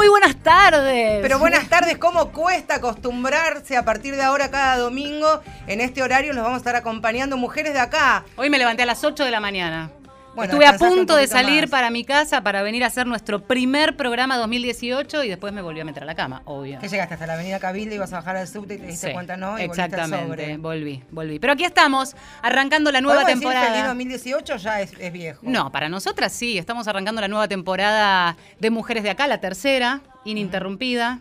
Muy buenas tardes. Pero buenas tardes, ¿cómo cuesta acostumbrarse a partir de ahora cada domingo? En este horario nos vamos a estar acompañando mujeres de acá. Hoy me levanté a las 8 de la mañana. Estuve a punto de salir para mi casa para venir a hacer nuestro primer programa 2018 y después me volví a meter a la cama, obvio. Que llegaste hasta la avenida Cabildo, ibas a bajar al subte y te diste cuenta, ¿no? Y exactamente, volví, volví. Pero aquí estamos, arrancando la nueva temporada. Decir que el 2018 ya es, es viejo. No, para nosotras sí, estamos arrancando la nueva temporada de Mujeres de Acá, la tercera, ininterrumpida.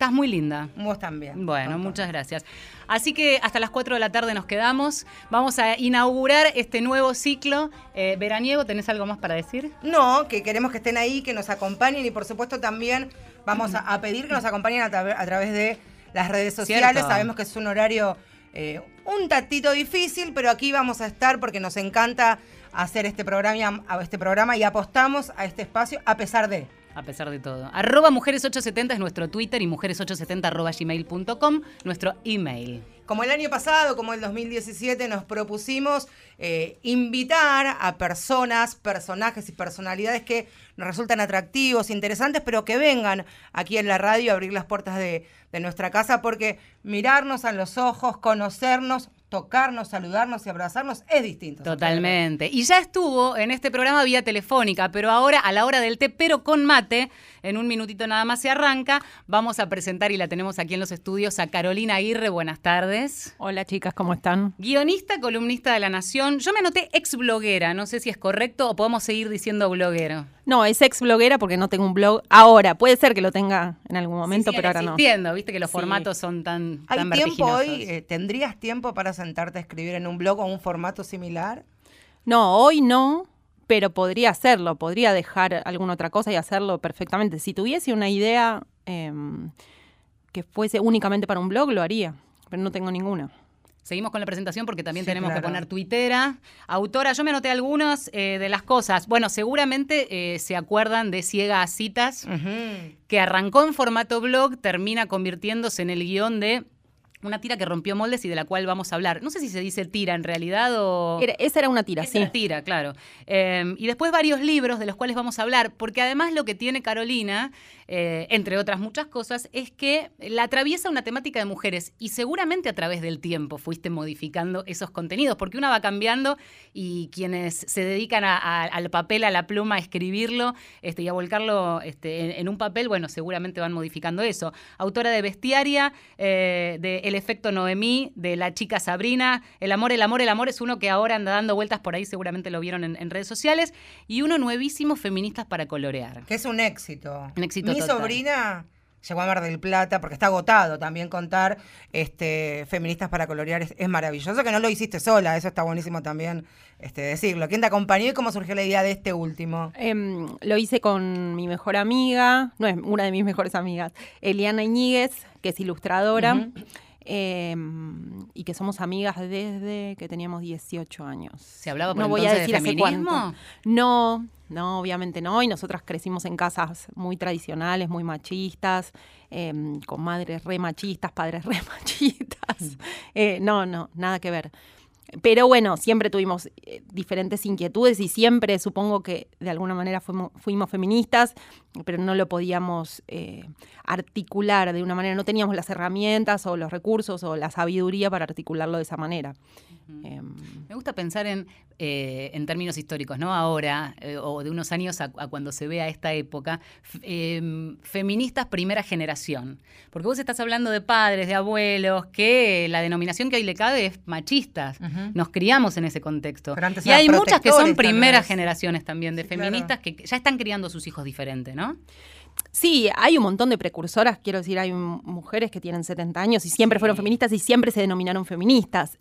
Estás muy linda. Vos también. Bueno, muchas gracias. Así que hasta las 4 de la tarde nos quedamos. Vamos a inaugurar este nuevo ciclo eh, veraniego. ¿Tenés algo más para decir? No, que queremos que estén ahí, que nos acompañen y por supuesto también vamos a, pedir que nos acompañen a, través de las redes sociales. Sabemos que es un horario eh, un tatito difícil, pero aquí vamos a estar porque nos encanta hacer este programa, este programa y apostamos a este espacio a pesar de a pesar de todo. Arroba mujeres870 es nuestro Twitter y mujeres870 arroba gmail.com nuestro email. Como el año pasado, como el 2017, nos propusimos eh, invitar a personas, personajes y personalidades que nos resultan atractivos, interesantes, pero que vengan aquí en la radio a abrir las puertas de nuestra casa, porque mirarnos a los ojos, conocernos, tocarnos, saludarnos y abrazarnos es distinto. Totalmente. Y ya estuvo en este programa vía telefónica, pero ahora a la hora del té, pero con mate, en un minutito nada más se arranca, vamos a presentar y la tenemos aquí en los estudios a Carolina Aguirre. Buenas tardes. Hola chicas, ¿cómo están? Guionista, columnista de La Nación. Yo me anoté ex bloguera, no sé si es correcto o podemos seguir diciendo bloguero. No, es ex bloguera porque no tengo un blog ahora. Puede ser que lo tenga en algún momento, pero ahora no. Entiendo, viste que los formatos son tan, ¿Hay tan tiempo hoy? Eh, ¿Tendrías tiempo para sentarte a escribir en un blog o un formato similar? No, hoy no, pero podría hacerlo, podría dejar alguna otra cosa y hacerlo perfectamente. Si tuviese una idea em, que fuese únicamente para un blog, lo haría, pero no tengo ninguna. Seguimos con la presentación porque también tenemos que poner tuitera. Autora, yo me anoté algunas eh, de las cosas. Bueno, seguramente eh, se acuerdan de Ciega a Citas, que arrancó en formato blog, termina convirtiéndose en el guion de una tira que rompió moldes y de la cual vamos a hablar. No sé si se dice tira en realidad o... esa era una tira, sí. Una tira, claro. Em, y después varios libros de los cuales vamos a hablar, porque además lo que tiene Carolina, eh, entre otras muchas cosas, es que la atraviesa una temática de mujeres y seguramente a través del tiempo fuiste modificando esos contenidos, porque una va cambiando y quienes se dedican al papel, a la pluma, a escribirlo este, y a volcarlo este, en, un papel, bueno, seguramente van modificando eso. Autora de Bestiaria, eh, de el efecto Noemí de la chica Sabrina. El amor, el amor, el amor es uno que ahora anda dando vueltas por ahí, seguramente lo vieron en, redes sociales. Y uno nuevísimo, Feministas para colorear. Que es un éxito. Un éxito Mi sobrina llegó a Mar del Plata, porque está agotado también contar este, Feministas para Colorear es, maravilloso, que no lo hiciste sola, eso está buenísimo también este, decirlo. ¿Quién te acompañó y cómo surgió la idea de este último? Em, lo hice con mi mejor amiga, no es una de mis mejores amigas, Eliana Iñiguez, que es ilustradora. Em, y que somos amigas desde que teníamos 18 años. ¿Se hablaba por no voy a decir de feminismo? No, no, obviamente no. Y nosotras crecimos en casas muy tradicionales, muy machistas, em, con madres re machistas, padres re machistas. Mm. Eh, no, no, nada que ver. Pero bueno, siempre tuvimos eh, diferentes inquietudes y siempre supongo que de alguna manera fuimos, feministas, pero no lo podíamos eh, articular de una manera, no teníamos las herramientas o los recursos o la sabiduría para articularlo de esa manera. Em, Me gusta pensar en, eh, en términos históricos, ¿no? Ahora, eh, o de unos años a, cuando se vea esta época, em, feministas primera generación. Porque vos estás hablando de padres, de abuelos, que la denominación que hoy le cabe es machistas. Nos criamos en ese contexto. Y hay muchas que son primeras generaciones también de feministas que ya están criando a sus hijos diferentes, ¿no? Sí, hay un montón de precursoras, quiero decir, hay mujeres que tienen 70 años y siempre fueron feministas y siempre se denominaron feministas.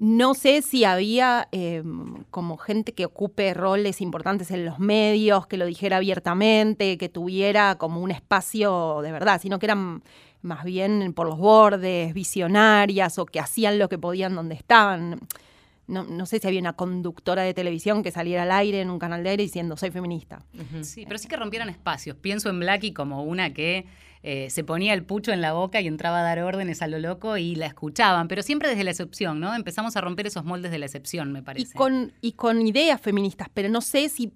No sé si había em, como gente que ocupe roles importantes en los medios, que lo dijera abiertamente, que tuviera como un espacio de verdad, sino que eran más bien por los bordes, visionarias o que hacían lo que podían donde estaban. No, no sé si había una conductora de televisión que saliera al aire en un canal de aire diciendo soy feminista. Sí, pero sí que rompieran espacios. Pienso en Blackie como una que eh, se ponía el pucho en la boca y entraba a dar órdenes a lo loco y la escuchaban, pero siempre desde la excepción, ¿no? Empezamos a romper esos moldes de la excepción, me Y parece. con, y con ideas feministas, pero no sé si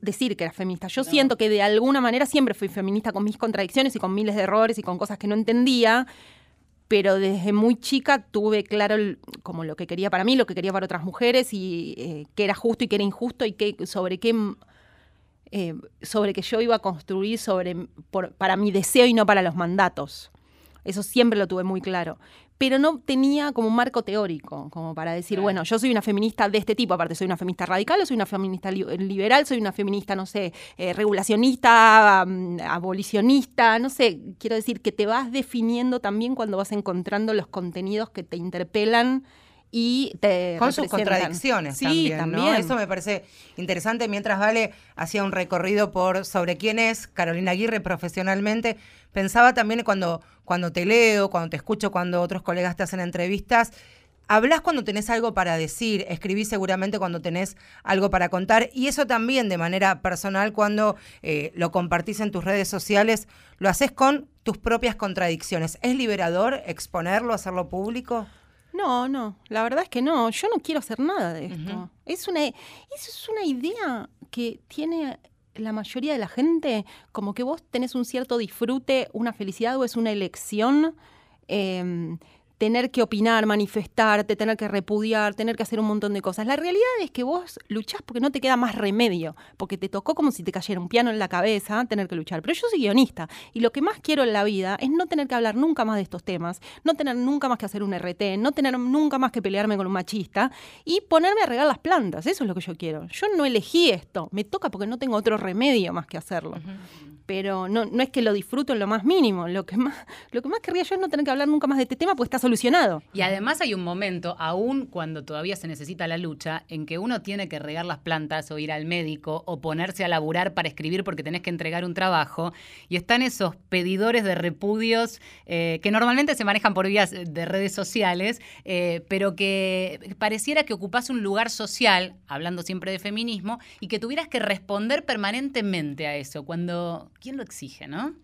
decir que era feminista. Yo siento que de alguna manera siempre fui feminista con mis contradicciones y con miles de errores y con cosas que no entendía, pero desde muy chica tuve claro el- como lo que quería para mí, lo que quería para otras mujeres y eh, qué era justo y qué era injusto y qué, sobre qué eh, sobre que yo iba a construir sobre por- para mi deseo y no para los mandatos. Eso siempre lo tuve muy claro. Pero no tenía como un marco teórico, como para decir, bueno, yo soy una feminista de este tipo, aparte soy una feminista radical o soy una feminista li- liberal, soy una feminista, no sé, eh, regulacionista, abolicionista, no sé, quiero decir que te vas definiendo también cuando vas encontrando los contenidos que te interpelan y te Con sus contradicciones sí, también, ¿no? Eso me parece interesante. Mientras Vale hacía un recorrido por sobre quién es Carolina Aguirre profesionalmente, pensaba también cuando, cuando te leo, cuando te escucho, cuando otros colegas te hacen entrevistas, hablas cuando tenés algo para decir, escribís seguramente cuando tenés algo para contar, y eso también de manera personal cuando eh, lo compartís en tus redes sociales, lo haces con tus propias contradicciones. ¿Es liberador exponerlo, hacerlo público? No, no, la verdad es que no, yo no quiero hacer nada de esto. Es una eso es una idea que tiene la mayoría de la gente, como que vos tenés un cierto disfrute, una felicidad o es una elección. em, tener que opinar, manifestarte, tener que repudiar, tener que hacer un montón de cosas. La realidad es que vos luchás porque no te queda más remedio, porque te tocó como si te cayera un piano en la cabeza tener que luchar. Pero yo soy guionista y lo que más quiero en la vida es no tener que hablar nunca más de estos temas, no tener nunca más que hacer un RT, no tener nunca más que pelearme con un machista y ponerme a regar las plantas. Eso es lo que yo quiero. Yo no elegí esto, me toca porque no tengo otro remedio más que hacerlo. Pero no, no es que lo disfruto en lo más mínimo. Lo que más, lo que más querría yo es no tener que hablar nunca más de este tema porque está solucionado. Y además hay un momento, aún cuando todavía se necesita la lucha, en que uno tiene que regar las plantas o ir al médico o ponerse a laburar para escribir porque tenés que entregar un trabajo. Y están esos pedidores de repudios eh, que normalmente se manejan por vías de redes sociales, eh, pero que pareciera que ocupás un lugar social, hablando siempre de feminismo, y que tuvieras que responder permanentemente a eso, cuando... ¿Quién lo exige, no?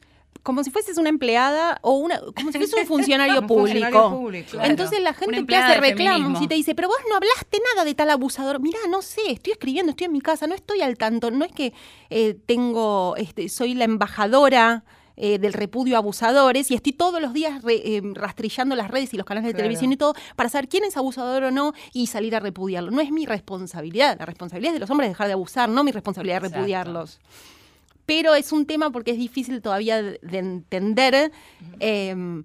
Como si fueses una empleada o una, como si fueses un funcionario Un público. funcionario público. Claro. Entonces la gente te empleada hace reclamos y te dice, pero vos no hablaste nada de tal abusador. Mirá, no sé, estoy escribiendo, estoy en mi casa, no estoy al tanto. No es que eh, tengo, este, soy la embajadora eh, del repudio a abusadores y estoy todos los días re- eh, rastrillando las redes y los canales de Claro. televisión y todo para saber quién es abusador o no y salir a repudiarlo. No es mi responsabilidad. La responsabilidad es de los hombres dejar de abusar, no mi responsabilidad de Exacto. Pero es un tema porque es difícil todavía de, de entender eh,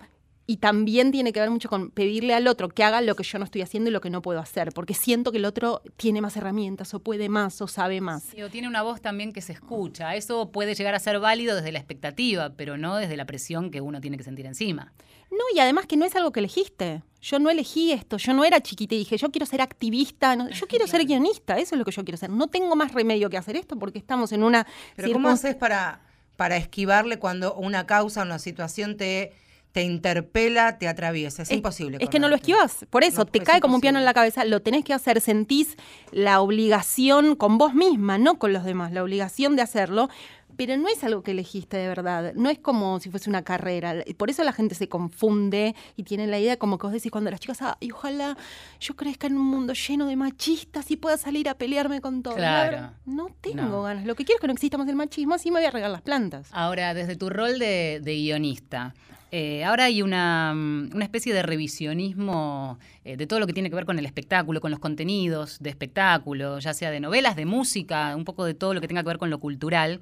y también tiene que ver mucho con pedirle al otro que haga lo que yo no estoy haciendo y lo que no puedo hacer, porque siento que el otro tiene más herramientas o puede más o sabe más. Sí, o tiene una voz también que se escucha. Eso puede llegar a ser válido desde la expectativa, pero no desde la presión que uno tiene que sentir encima. No, y además que no es algo que elegiste. Yo no elegí esto, yo no era chiquita y dije, yo quiero ser activista, no, yo quiero ser guionista, eso es lo que yo quiero ser. No tengo más remedio que hacer esto porque estamos en una... Pero ¿cómo haces para, para esquivarle cuando una causa, una situación te, te interpela, te atraviesa? Es, imposible. Es que no lo esquivas. Por eso, No, te es cae como un piano en la cabeza. Lo tenés que hacer. Sentís la obligación con vos misma, no con los demás. La obligación de hacerlo. Pero no es algo que elegiste de verdad. No es como si fuese una carrera. Por eso la gente se confunde y tiene la idea como que vos decís cuando las chicas, ay, ojalá yo crezca en un mundo lleno de machistas y pueda salir a pelearme con todo. La Claro. verdad, No tengo No. ganas. Lo que quiero es que no exista más el machismo, así me voy a regar las plantas. Ahora, desde tu rol de, de guionista, eh, ahora hay una, mm, una especie de revisionismo eh, de todo lo que tiene que ver con el espectáculo, con los contenidos de espectáculo, ya sea de novelas, de música, un poco de todo lo que tenga que ver con lo cultural.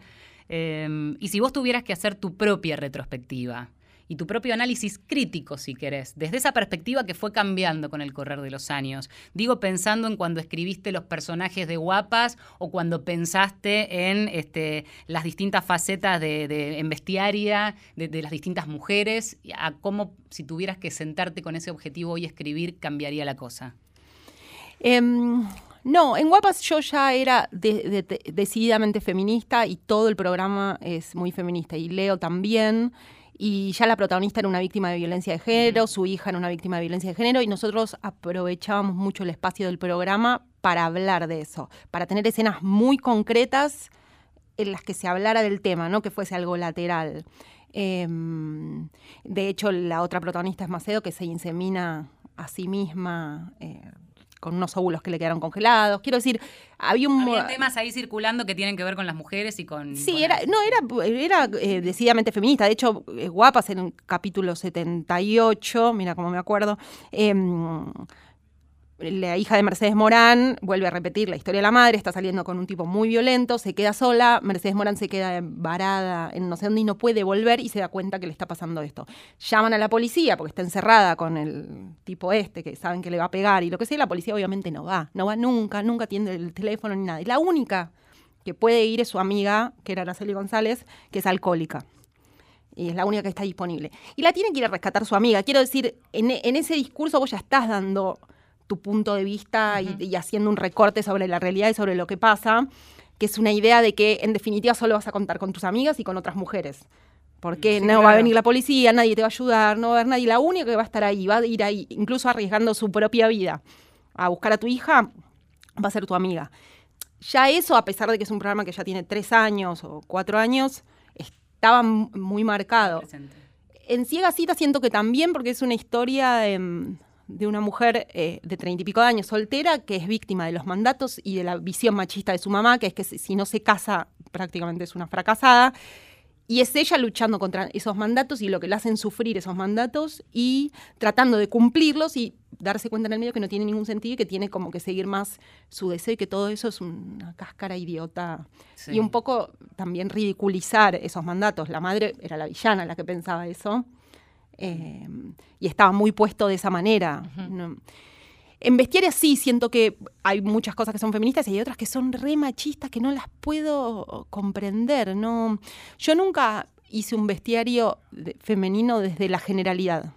Eh, y si vos tuvieras que hacer tu propia retrospectiva y tu propio análisis crítico, si querés, desde esa perspectiva que fue cambiando con el correr de los años. Digo, pensando en cuando escribiste los personajes de Guapas o cuando pensaste en este, las distintas facetas de, de- en bestiaria de, las distintas mujeres, a cómo, si tuvieras que sentarte con ese objetivo y escribir, cambiaría la cosa. Em, no, en Guapas yo ya era de- de- de- decididamente feminista y todo el programa es muy feminista y Leo también. Y ya la protagonista era una víctima de violencia de género, su hija era una víctima de violencia de género y nosotros aprovechábamos mucho el espacio del programa para hablar de eso, para tener escenas muy concretas en las que se hablara del tema, no que fuese algo lateral. Em, de hecho, la otra protagonista es Macedo, que se insemina a sí misma eh, con unos óvulos que le quedaron congelados. Quiero decir, había un... Había temas ahí circulando que tienen que ver con las mujeres y con... Sí, era, no, era, era eh, decididamente feminista. De hecho, eh, Guapas en un capítulo 78, mira cómo me acuerdo, em, la hija de Mercedes Morán vuelve a repetir la historia de la madre, está saliendo con un tipo muy violento, se queda sola, Mercedes Morán se queda varada en no sé dónde y no puede volver y se da cuenta que le está pasando esto. Llaman a la policía porque está encerrada con el tipo este que saben que le va a pegar y lo que sea, la policía obviamente no va, no va nunca, nunca atiende el teléfono ni nada. Y la única que puede ir es su amiga, que era Araceli González, que es alcohólica y es la única que está disponible. Y la tiene que ir a rescatar su amiga. Quiero decir, en, en, ese discurso vos ya estás dando tu punto de vista y, haciendo un recorte sobre la realidad y sobre lo que pasa, que es una idea de que en definitiva solo vas a contar con tus amigas y con otras mujeres. Porque no va a venir la policía, nadie te va a ayudar, no va a haber nadie. La única que va a estar ahí, va a ir ahí, incluso arriesgando su propia vida, a buscar a tu hija, va a ser tu amiga. Ya eso, a pesar de que es un programa que ya tiene tres años o cuatro años, estaba muy marcado. En Ciega Cita siento que también, porque es una historia de una mujer eh, de treinta y pico de años soltera que es víctima de los mandatos y de la visión machista de su mamá, que es que si no se casa prácticamente es una fracasada. Y es ella luchando contra esos mandatos y lo que le hacen sufrir esos mandatos y tratando de cumplirlos y darse cuenta en el medio que no tiene ningún sentido y que tiene como que seguir más su deseo y que todo eso es una cáscara idiota. Y un poco también ridiculizar esos mandatos. La madre era la villana la que pensaba eso. Eh, y estaba muy puesto de esa manera. En Bestiaria sí siento que hay muchas cosas que son feministas y hay otras que son re machistas que no las puedo comprender. No, yo nunca hice un bestiario femenino desde la generalidad.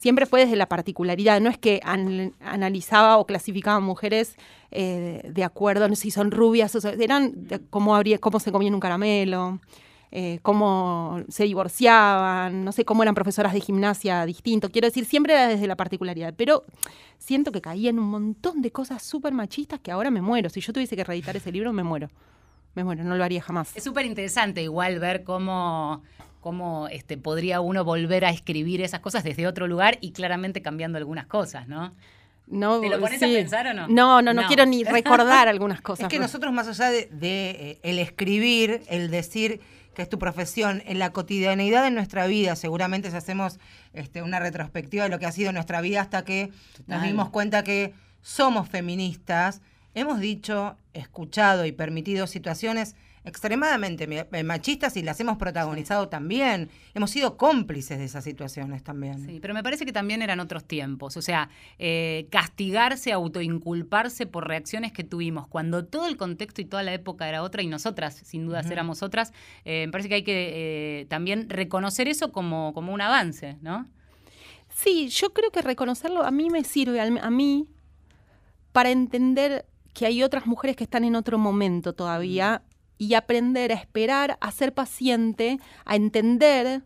Siempre fue desde la particularidad. No es que analizaba o clasificaba mujeres eh, de acuerdo, no sé si son rubias, o eran cómo, habría, cómo se comían un caramelo. Eh, cómo se divorciaban, no sé cómo eran profesoras de gimnasia distinto. Quiero decir, siempre era desde la particularidad, pero siento que caía en un montón de cosas súper machistas que ahora me muero. Si yo tuviese que reeditar ese libro, me muero. Me muero, no lo haría jamás. Es súper interesante igual ver cómo cómo este, podría uno volver a escribir esas cosas desde otro lugar y claramente cambiando algunas cosas, ¿no? No, ¿Te lo pones a pensar o no? No, no, no, quiero ni recordar algunas cosas. Es que nosotros más allá de, eh, el escribir, el decir que es tu profesión, en la cotidianeidad de nuestra vida, seguramente si hacemos este, una retrospectiva de lo que ha sido nuestra vida hasta que nos dimos cuenta que somos feministas, hemos dicho, escuchado y permitido situaciones extremadamente eh, machistas y las hemos protagonizado también. Hemos sido cómplices de esas situaciones también. Sí, pero me parece que también eran otros tiempos. O sea, eh, castigarse, autoinculparse por reacciones que tuvimos cuando todo el contexto y toda la época era otra y nosotras, sin dudas, éramos otras. Eh, me parece que hay que también reconocer eso como, como un avance, ¿no? Sí, yo creo que reconocerlo a mí me sirve, a mí, para entender que hay otras mujeres que están en otro momento todavía y aprender a esperar, a ser paciente, a entender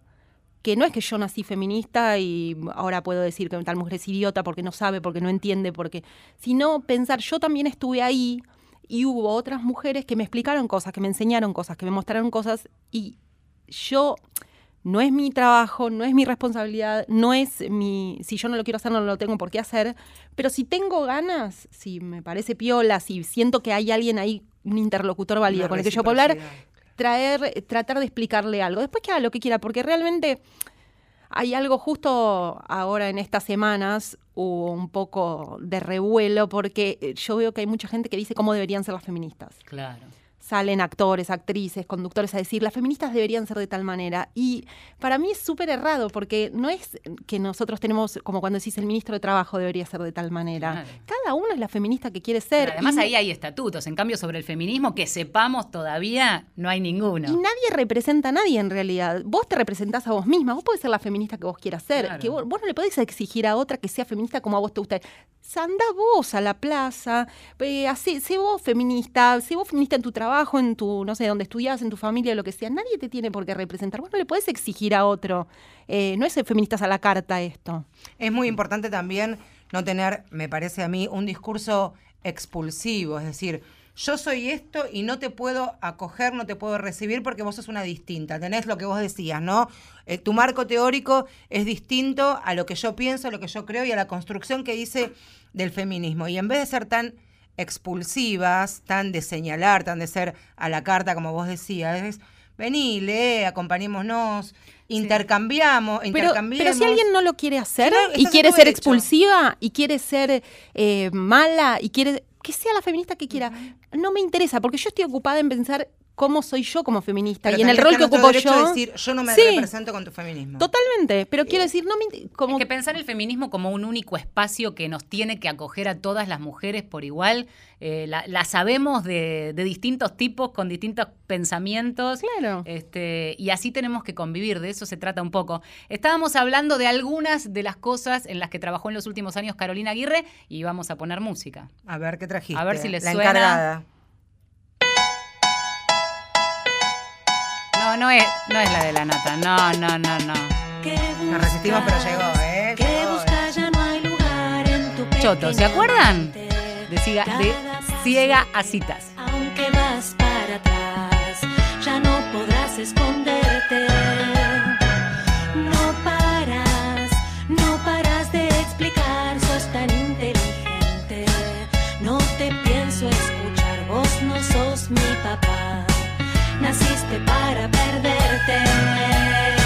que no es que yo nací feminista y ahora puedo decir que tal mujer es idiota porque no sabe, porque no entiende, porque sino pensar yo también estuve ahí y hubo otras mujeres que me explicaron cosas, que me enseñaron cosas, que me mostraron cosas y yo no es mi trabajo, no es mi responsabilidad, no es mi, si yo no lo quiero hacer, no lo tengo por qué hacer, pero si tengo ganas, si me parece piola, si siento que hay alguien ahí un interlocutor válido con el que yo puedo hablar, traer, tratar de explicarle algo. Después que haga lo que quiera, porque realmente hay algo justo ahora en estas semanas, hubo un poco de revuelo, porque yo veo que hay mucha gente que dice cómo deberían ser las feministas. Claro salen actores, actrices, conductores a decir, las feministas deberían ser de tal manera. Y para mí es súper errado, porque no es que nosotros tenemos, como cuando decís el ministro de Trabajo debería ser de tal manera. Cada uno es la feminista que quiere ser. además ahí hay estatutos, en cambio sobre el feminismo, que sepamos todavía, no hay ninguno. Y nadie representa a nadie en realidad. Vos te representás a vos misma, vos podés ser la feminista que vos quieras ser. Que vos, no le podés exigir a otra que sea feminista como a vos te gusta. Anda vos a la plaza, eh, sé vos feminista, sé vos feminista en tu trabajo en tu, no sé, donde estudias, en tu familia, lo que sea, nadie te tiene por qué representar. Vos no le puedes exigir a otro. Eh, no es feministas a la carta esto. Es muy importante también no tener, me parece a mí, un discurso expulsivo, es decir, yo soy esto y no te puedo acoger, no te puedo recibir porque vos sos una distinta. Tenés lo que vos decías, ¿no? Eh, tu marco teórico es distinto a lo que yo pienso, a lo que yo creo y a la construcción que hice del feminismo. Y en vez de ser tan expulsivas, tan de señalar, tan de ser a la carta, como vos decías, es vení, lee, acompañémonos, intercambiamos, pero, Pero si alguien no lo quiere hacer y quiere ser expulsiva y quiere ser eh, mala y quiere que sea la feminista que quiera, no me interesa, porque yo estoy ocupada en pensar cómo soy yo como feminista y en el rol que ocupo yo. decir, yo no me represento con tu feminismo. Totalmente, pero quiero decir, no me, como que pensar el feminismo como un único espacio que nos tiene que acoger a todas las mujeres por igual, eh, la, sabemos de, distintos tipos, con distintos pensamientos. Claro. Este, y así tenemos que convivir, de eso se trata un poco. Estábamos hablando de algunas de las cosas en las que trabajó en los últimos años Carolina Aguirre y vamos a poner música. A ver qué trajiste. A ver si les la suena. Encargada. No, no es, no es la de la nata. No, no, no, no. Nos resistimos, pero llegó, ¿eh? Choto, ¿se acuerdan? De, de ciega a citas. Aunque vas para atrás, ya no podrás esconderte. No paras, no paras de explicar, sos tan inteligente. No te pienso escuchar, vos no sos mi papá naciste para perderte.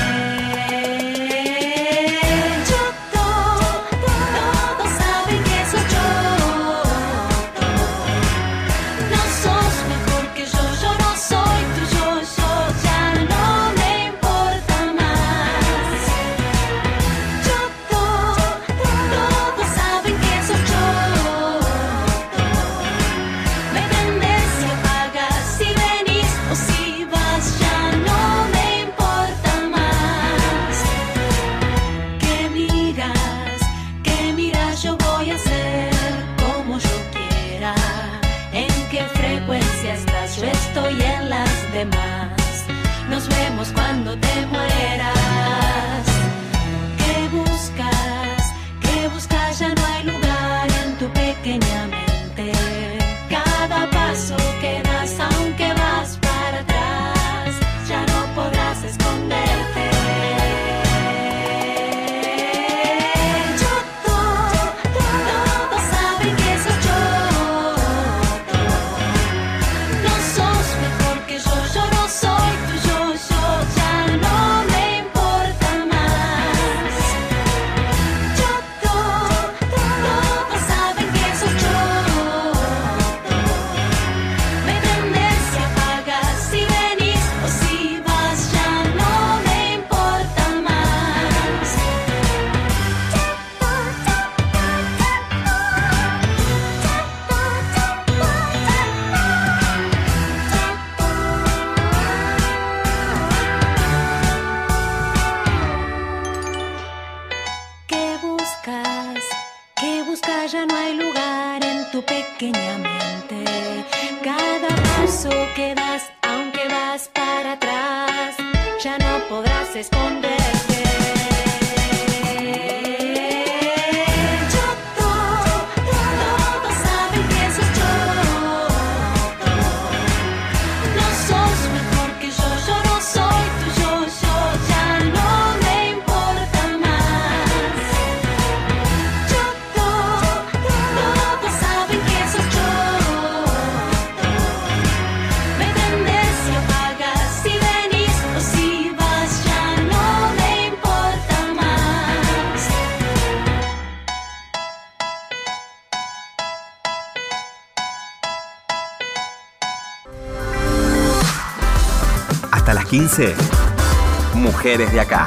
Mujeres de acá.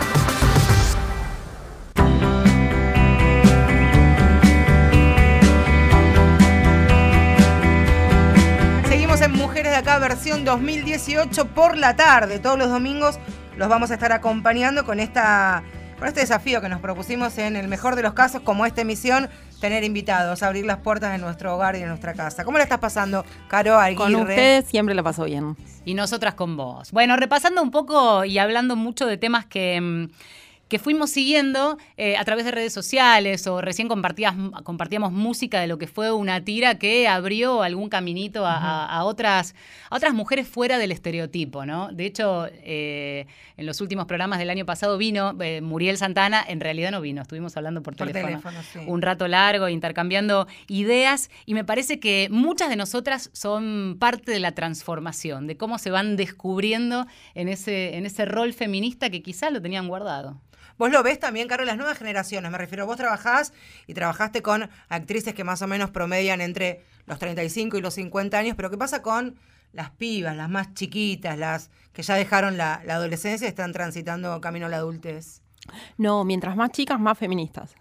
Seguimos en Mujeres de acá, versión 2018 por la tarde. Todos los domingos los vamos a estar acompañando con esta con este desafío que nos propusimos en el mejor de los casos, como esta emisión, tener invitados, abrir las puertas de nuestro hogar y de nuestra casa. ¿Cómo la estás pasando, Caro Aguirre? Con ustedes siempre la paso bien. Y nosotras con vos. Bueno, repasando un poco y hablando mucho de temas que... mm, que fuimos siguiendo eh, a través de redes sociales o recién compartías, compartíamos música de lo que fue una tira que abrió algún caminito a, a- a otras, a otras mujeres fuera del estereotipo, ¿no? De hecho, eh, en los últimos programas del año pasado vino eh, Muriel Santana, en realidad no vino, estuvimos hablando por, Por teléfono, teléfono, sí. un rato largo, intercambiando ideas y me parece que muchas de nosotras son parte de la transformación, de cómo se van descubriendo en ese, en ese rol feminista que quizás lo tenían guardado. Vos lo ves también, Caro, las nuevas generaciones. Me refiero, vos trabajás y trabajaste con actrices que más o menos promedian entre los 35 y los 50 años, pero ¿qué pasa con las pibas, las más chiquitas, las que ya dejaron la, la adolescencia y están transitando camino a la adultez? No, mientras más chicas, más feministas.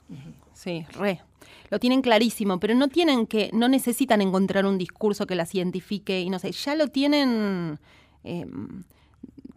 Sí, re. Lo tienen clarísimo, pero no tienen que, no necesitan encontrar un discurso que las identifique y no sé, ya lo tienen eh,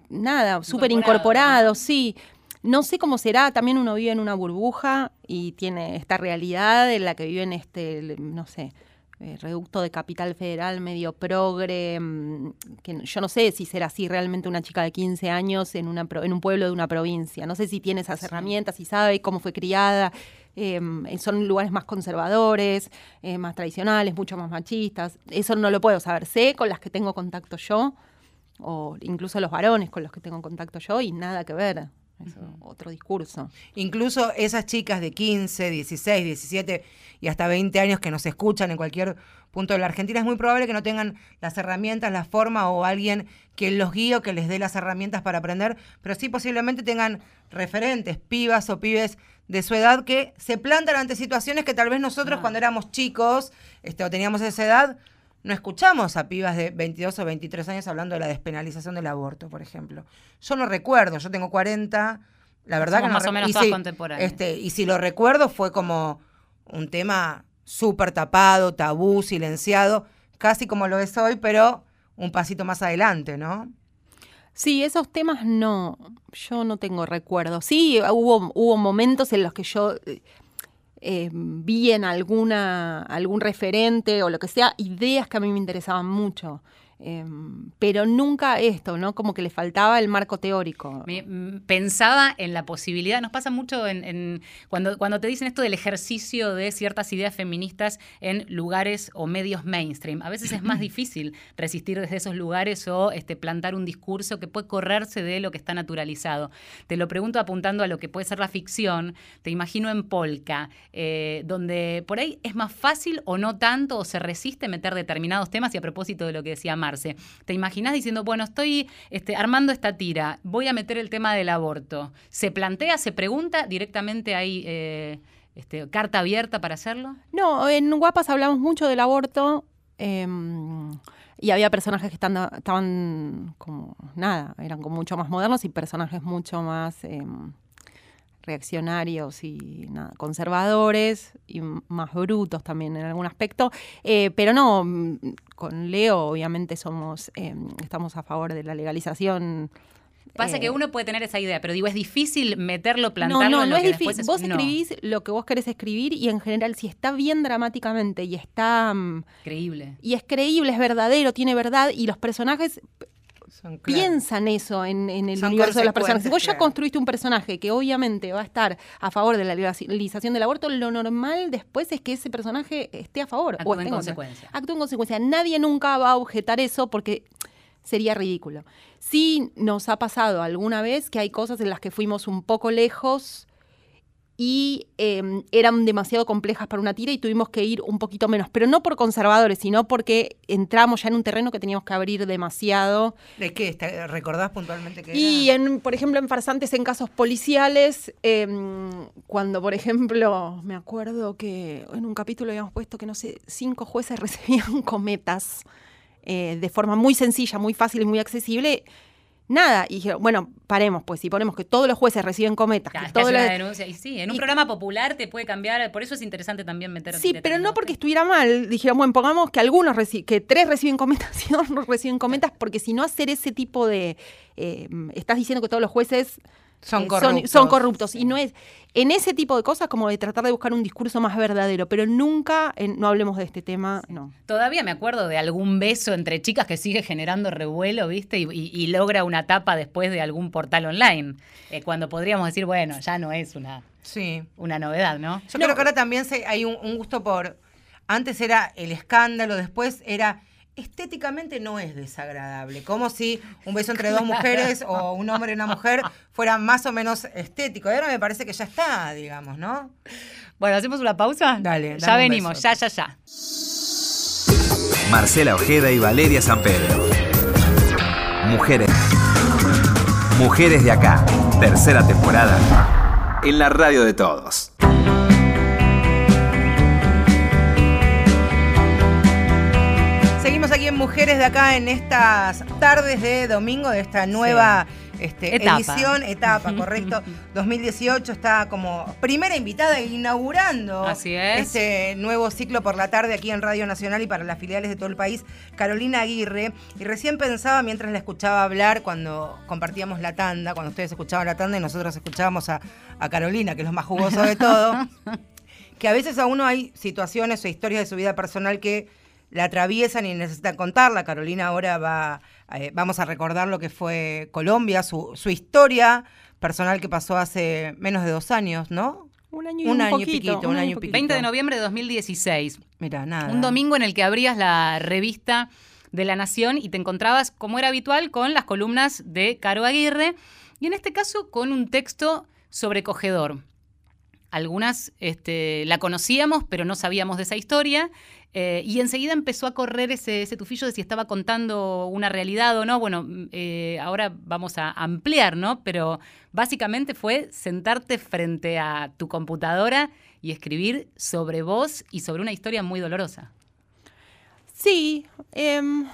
nada, súper incorporado, sí. No sé cómo será, también uno vive en una burbuja y tiene esta realidad en la que vive en este, no sé, eh, reducto de capital federal medio progre, mm, que yo no sé si será así realmente una chica de 15 años en, una, en un pueblo de una provincia, no sé si tiene esas herramientas, si sabe cómo fue criada, eh, son lugares más conservadores, eh, más tradicionales, mucho más machistas, eso no lo puedo saber, sé con las que tengo contacto yo, o incluso los varones con los que tengo contacto yo, y nada que ver, eso, otro discurso. Incluso esas chicas de 15, 16, 17 y hasta 20 años que nos escuchan en cualquier punto de la Argentina, es muy probable que no tengan las herramientas, la forma o alguien que los guíe o que les dé las herramientas para aprender, pero sí posiblemente tengan referentes, pibas o pibes de su edad que se plantan ante situaciones que tal vez nosotros cuando éramos chicos este, o teníamos esa edad, no escuchamos a pibas de 22 o 23 años hablando de la despenalización del aborto, por ejemplo. Yo no recuerdo, yo tengo 40, la verdad Somos que no más o menos todas contemporáneas. Este, y si lo recuerdo fue como un tema súper tapado, tabú, silenciado, casi como lo es hoy, pero un pasito más adelante, ¿no? Sí, esos temas no, yo no tengo recuerdo. Sí, hubo, hubo momentos en los que yo eh, vi en alguna, algún referente o lo que sea, ideas que a mí me interesaban mucho. Eh, pero nunca esto, ¿no? Como que le faltaba el marco teórico. Me- mm, pensaba en la posibilidad, nos pasa mucho en, en- cuando, cuando te dicen esto del ejercicio de ciertas ideas feministas en lugares o medios mainstream. A veces es más difícil resistir desde esos lugares o este, plantar un discurso que puede correrse de lo que está naturalizado. Te lo pregunto apuntando a lo que puede ser la ficción. Te imagino en Polka, eh, donde por ahí es más fácil o no tanto o se resiste meter determinados temas y a propósito de lo que decía ¿Te imaginas diciendo, bueno, estoy este, armando esta tira, voy a meter el tema del aborto? ¿Se plantea, se pregunta directamente ahí eh, este, carta abierta para hacerlo? No, en Guapas hablamos mucho del aborto eh, y había personajes que estaban como, nada, eran como mucho más modernos y personajes mucho más eh, reaccionarios y nada, conservadores y más brutos también en algún aspecto. Eh, pero no, con Leo obviamente somos, eh, estamos a favor de la legalización. Pasa eh, que uno puede tener esa idea, pero digo, es difícil meterlo, no, plantarlo no, en no lo es que difícil. después Vos no. escribís lo que vos querés escribir y en general si está bien dramáticamente y está... mm, Creíble. y es creíble, es verdadero, tiene verdad y los personajes Son claro. piensan eso en, en el Son universo de los personajes. Si vos ya construiste un personaje que obviamente va a estar a favor de la legalización del aborto, lo normal después es que ese personaje esté a favor. Actúe o esté en consecuencia. Actúe en consecuencia. Nadie nunca va a objetar eso porque sería ridículo. Sí nos ha pasado alguna vez que hay cosas en las que fuimos un poco lejos y eh, eran demasiado complejas para una tira y tuvimos que ir un poquito menos, pero no por conservadores, sino porque entramos ya en un terreno que teníamos que abrir demasiado. ¿De qué? ¿Te- ¿Recordás puntualmente que Y era? en, por ejemplo, en farsantes en casos policiales, eh, cuando, por ejemplo, me acuerdo que en un capítulo habíamos puesto que, no sé, cinco jueces recibían cometas eh, de forma muy sencilla, muy fácil y muy accesible. Nada, y dijeron, bueno, paremos, pues si ponemos que todos los jueces reciben cometas, Claro, que todos los- denuncia. Y sí, en un y- programa popular te puede cambiar, por eso es interesante también meter. Sí, pero no porque estuviera mal. Dijeron, bueno, pongamos que algunos que tres reciben cometas y dos no reciben cometas, porque si no hacer ese tipo de. eh, estás diciendo que todos los jueces Son eh, corruptos. son corruptos. Y no es en ese tipo de cosas como de tratar de buscar un discurso más verdadero, pero nunca, en- no hablemos de este tema, no. Todavía me acuerdo de algún beso entre chicas que sigue generando revuelo, ¿viste? Y, y- y logra una tapa después de algún portal online. Eh, cuando podríamos decir, bueno, ya no es una, Sí. una novedad, ¿no? Yo creo que ahora también se- hay un, un gusto por. Antes era el escándalo, después era. Estéticamente no es desagradable. Como si un beso entre dos mujeres o un hombre y una mujer fuera más o menos estético. Y ahora me parece que ya está, digamos, ¿no? Bueno, ¿hacemos una pausa? Dale, Ya venimos, beso. ya, ya, ya. Marcela Ojeda y Valeria San Pedro. Mujeres. Mujeres de acá. Tercera temporada. En la radio de todos. Aquí en Mujeres de acá en estas tardes de domingo de esta nueva este, Etapa. edición, etapa, correcto. 2018 está como primera invitada inaugurando Así es. este nuevo ciclo por la tarde aquí en Radio Nacional y para las filiales de todo el país, Carolina Aguirre. Y recién pensaba mientras la escuchaba hablar cuando compartíamos la tanda, cuando ustedes escuchaban la tanda y nosotros escuchábamos a, a Carolina, que es lo más jugoso de todo. que a veces a uno hay situaciones o historias de su vida personal que la atraviesan y necesitan contarla. Carolina ahora va, eh, vamos a recordar lo que fue Colombia, su, su historia personal que pasó hace menos de dos años, ¿no? Un año y Un un, año y poquito, piquito, un año y piquito. 20 de noviembre de 2016. Mira, nada. Un domingo en el que abrías la revista de La Nación y te encontrabas, como era habitual, con las columnas de Caro Aguirre y en este caso con un texto sobrecogedor. Algunas este, la conocíamos, pero no sabíamos de esa historia. Eh, y enseguida empezó a correr ese, tufillo de si estaba contando una realidad o no. Bueno, eh, ahora vamos a ampliar, ¿no? Pero básicamente fue sentarte frente a tu computadora y escribir sobre vos y sobre una historia muy dolorosa. Sí, em,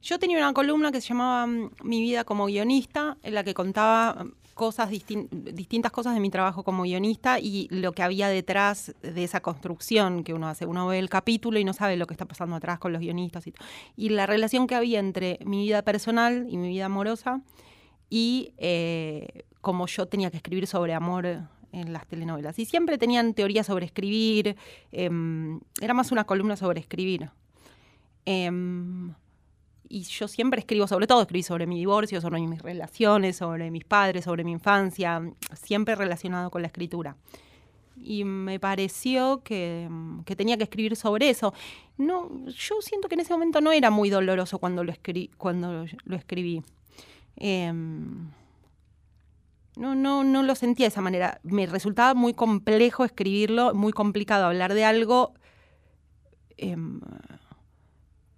yo tenía una columna que se llamaba mm, Mi vida como guionista, en la que contaba cosas distin- distintas cosas de mi trabajo como guionista y lo que había detrás de esa construcción que uno hace. Uno ve el capítulo y no sabe lo que está pasando atrás con los guionistas y, y la relación que había entre mi vida personal y mi vida amorosa y eh, como yo tenía que escribir sobre amor en las telenovelas. Y siempre tenían teoría sobre escribir, em, era más una columna sobre escribir. Em, y yo siempre escribo sobre todo, escribí sobre mi divorcio, sobre mis relaciones, sobre mis padres, sobre mi infancia, siempre relacionado con la escritura. Y me pareció que, que tenía que escribir sobre eso. No, yo siento que en ese momento no era muy doloroso cuando lo, escri- cuando lo escribí. Em, no, no, no lo sentía de esa manera. Me resultaba muy complejo escribirlo, muy complicado hablar de algo em,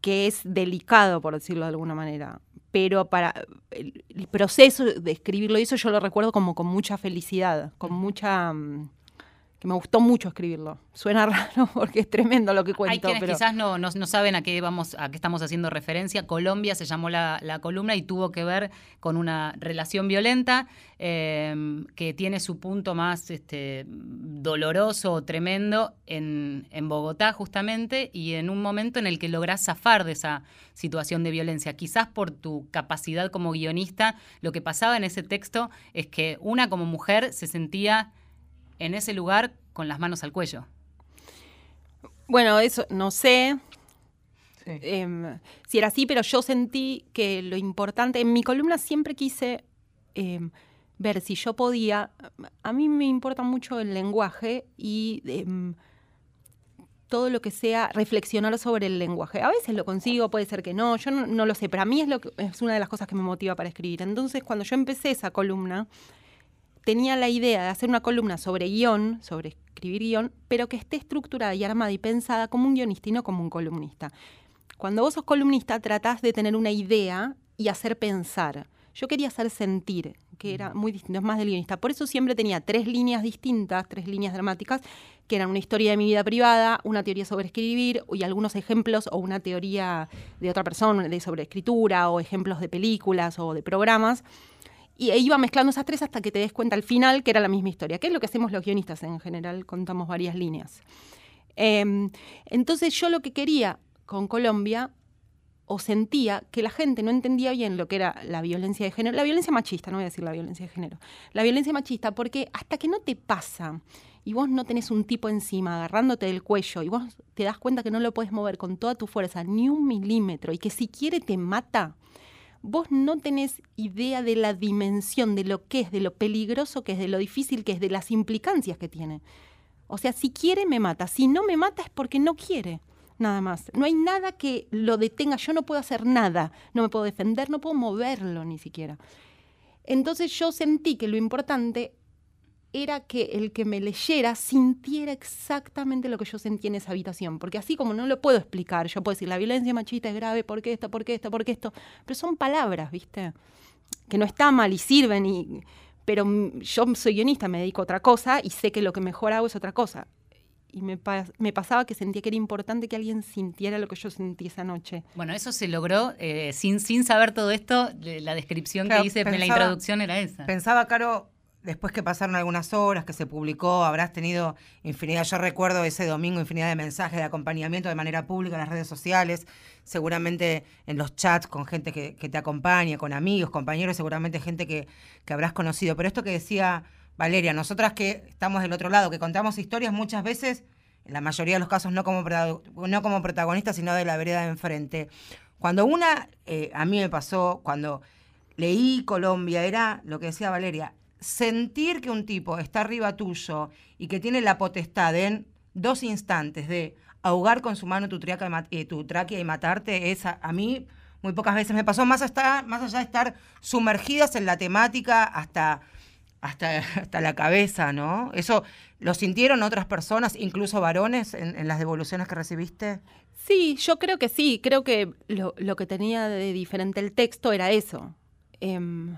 que es delicado, por decirlo de alguna manera. Pero para el, proceso de escribirlo, y eso yo lo recuerdo como con mucha felicidad, con mucha... mm, que me gustó mucho escribirlo. Suena raro porque es tremendo lo que cuento. Hay quienes pero... quizás no, no, no saben a qué vamos, a qué estamos haciendo referencia. Colombia se llamó la, la columna y tuvo que ver con una relación violenta eh, que tiene su punto más este, doloroso o tremendo en, en Bogotá, justamente, y en un momento en el que lográs zafar de esa situación de violencia. Quizás por tu capacidad como guionista, lo que pasaba en ese texto es que una como mujer se sentía en ese lugar con las manos al cuello. Bueno, eso no sé Sí. em, si era así, pero yo sentí que lo importante, en mi columna siempre quise em, ver si yo podía, a mí me importa mucho el lenguaje y em, todo lo que sea reflexionar sobre el lenguaje. A veces lo consigo, puede ser que no, yo no, no lo sé, pero a mí es, lo que, es una de las cosas que me motiva para escribir. Entonces, cuando yo empecé esa columna, tenía la idea de hacer una columna sobre guion, sobre escribir guion, pero que esté estructurada y armada y pensada como un guionista y no como un columnista. Cuando vos sos columnista, tratás de tener una idea y hacer pensar. Yo quería hacer sentir, que era muy distinto, es más del guionista. Por eso siempre tenía tres líneas distintas, tres líneas dramáticas, que eran una historia de mi vida privada, una teoría sobre escribir y algunos ejemplos o una teoría de otra persona de sobre escritura o ejemplos de películas o de programas. Y e iba mezclando esas tres hasta que te des cuenta al final que era la misma historia, que es lo que hacemos los guionistas en general, contamos varias líneas. Em, entonces yo lo que quería con Colombia o sentía que la gente no entendía bien lo que era la violencia de género, la violencia machista, no voy a decir la violencia de género, la violencia machista, porque hasta que no te pasa y vos no tenés un tipo encima agarrándote del cuello y vos te das cuenta que no lo puedes mover con toda tu fuerza, ni un milímetro, y que si quiere te mata, vos no tenés idea de la dimensión, de lo que es, de lo peligroso que es, de lo difícil que es, de las implicancias que tiene. O sea, si quiere me mata, si no me mata es porque no quiere nada más. No hay nada que lo detenga, yo no puedo hacer nada, no me puedo defender, no puedo moverlo ni siquiera. Entonces yo sentí que lo importante era que el que me leyera sintiera exactamente lo que yo sentía en esa habitación, porque así como no lo puedo explicar, yo puedo decir, la violencia machista es grave, ¿por qué esto, por qué esto, por qué esto? Pero son palabras, ¿viste? Que no está mal y sirven, y, pero yo soy guionista, me dedico a otra cosa y sé que lo que mejor hago es otra cosa y me, pas- me pasaba que sentía que era importante que alguien sintiera lo que yo sentí esa noche. Bueno, eso se logró eh, sin, sin saber todo esto. La descripción Claro, que hice en la pensaba- introducción era esa. Pensaba, Caro, después que pasaron algunas horas, que se publicó, habrás tenido infinidad, yo recuerdo ese domingo infinidad de mensajes de acompañamiento de manera pública en las redes sociales, seguramente en los chats con gente que, te acompaña, con amigos, compañeros, seguramente gente que, que habrás conocido. Pero esto que decía Valeria, nosotras que estamos del otro lado, que contamos historias muchas veces, en la mayoría de los casos no como, no como protagonistas, sino de la vereda de enfrente. Cuando una, eh, a mí me pasó, cuando leí Colombia, era lo que decía Valeria, sentir que un tipo está arriba tuyo y que tiene la potestad en dos instantes de ahogar con su mano tu, y eh, tráquea y matarte, es a, mí muy pocas veces me pasó, más, hasta, más allá de estar sumergidas en la temática hasta, hasta, hasta la cabeza, ¿no? Eso lo sintieron otras personas, incluso varones, en, en las devoluciones que recibiste. Sí, yo creo que sí, creo que lo, lo que tenía de diferente el texto era eso. Em,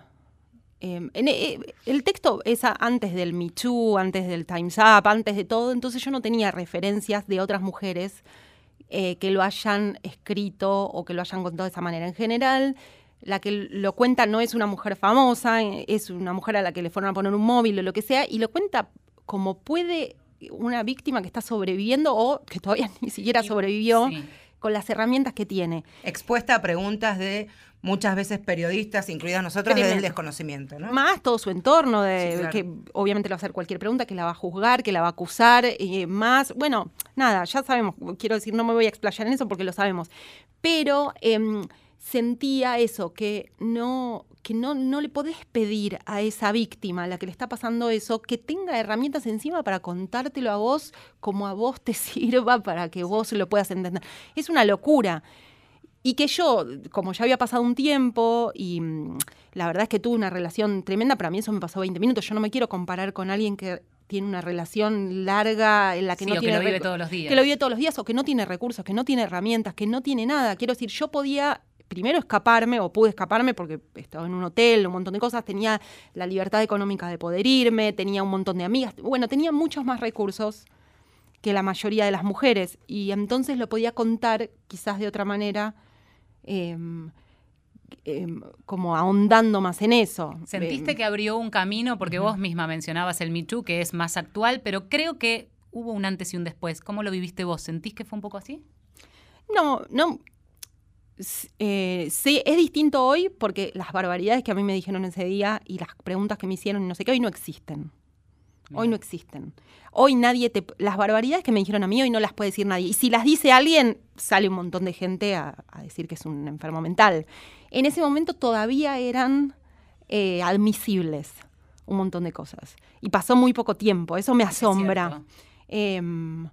em, en- eh, el texto es antes del Me Too, antes del Time's Up, antes de todo, entonces yo no tenía referencias de otras mujeres eh, que lo hayan escrito o que lo hayan contado de esa manera. En general, la que lo cuenta no es una mujer famosa, eh, es una mujer a la que le fueron a poner un móvil o lo que sea, y lo cuenta como puede una víctima que está sobreviviendo o que todavía ni siquiera sobrevivió sí. con las herramientas que tiene. Expuesta a preguntas de muchas veces periodistas, incluidas nosotros, desde el desconocimiento, ¿no? Más todo su entorno, de Sí, claro. que obviamente le va a hacer cualquier pregunta, que la va a juzgar, que la va a acusar, eh, más, bueno, nada, ya sabemos, quiero decir, no me voy a explayar en eso porque lo sabemos, pero em, sentía eso, que no que no, no le podés pedir a esa víctima a la que le está pasando eso que tenga herramientas encima para contártelo a vos como a vos te sirva para que vos lo puedas entender. Es una locura. Y que yo, como ya había pasado un tiempo y mm, la verdad es que tuve una relación tremenda, para mí eso me pasó 20 minutos, yo no me quiero comparar con alguien que tiene una relación larga en la que Sí, no o que tiene lo vive todos los días. Que lo vive todos los días o que no tiene recursos, que no tiene herramientas, que no tiene nada. Quiero decir, yo podía primero escaparme o pude escaparme porque estaba en un hotel, un montón de cosas, tenía la libertad económica de poder irme, tenía un montón de amigas, bueno, tenía muchos más recursos que la mayoría de las mujeres y entonces lo podía contar quizás de otra manera em, em, como ahondando más en eso. ¿Sentiste Em, que abrió un camino? Porque vos misma mencionabas el Me Too, que es más actual, pero creo que hubo un antes y un después. ¿Cómo lo viviste vos? ¿Sentís que fue un poco así? No, no. Eh, sí, es distinto hoy porque las barbaridades que a mí me dijeron ese día y las preguntas que me hicieron y no sé qué, hoy no existen. Hoy no existen. Hoy nadie te... Las barbaridades que me dijeron a mí hoy no las puede decir nadie. Y si las dice alguien, sale un montón de gente a, a decir que es un enfermo mental. En ese momento todavía eran eh, admisibles un montón de cosas. Y pasó muy poco tiempo, eso me asombra. Em,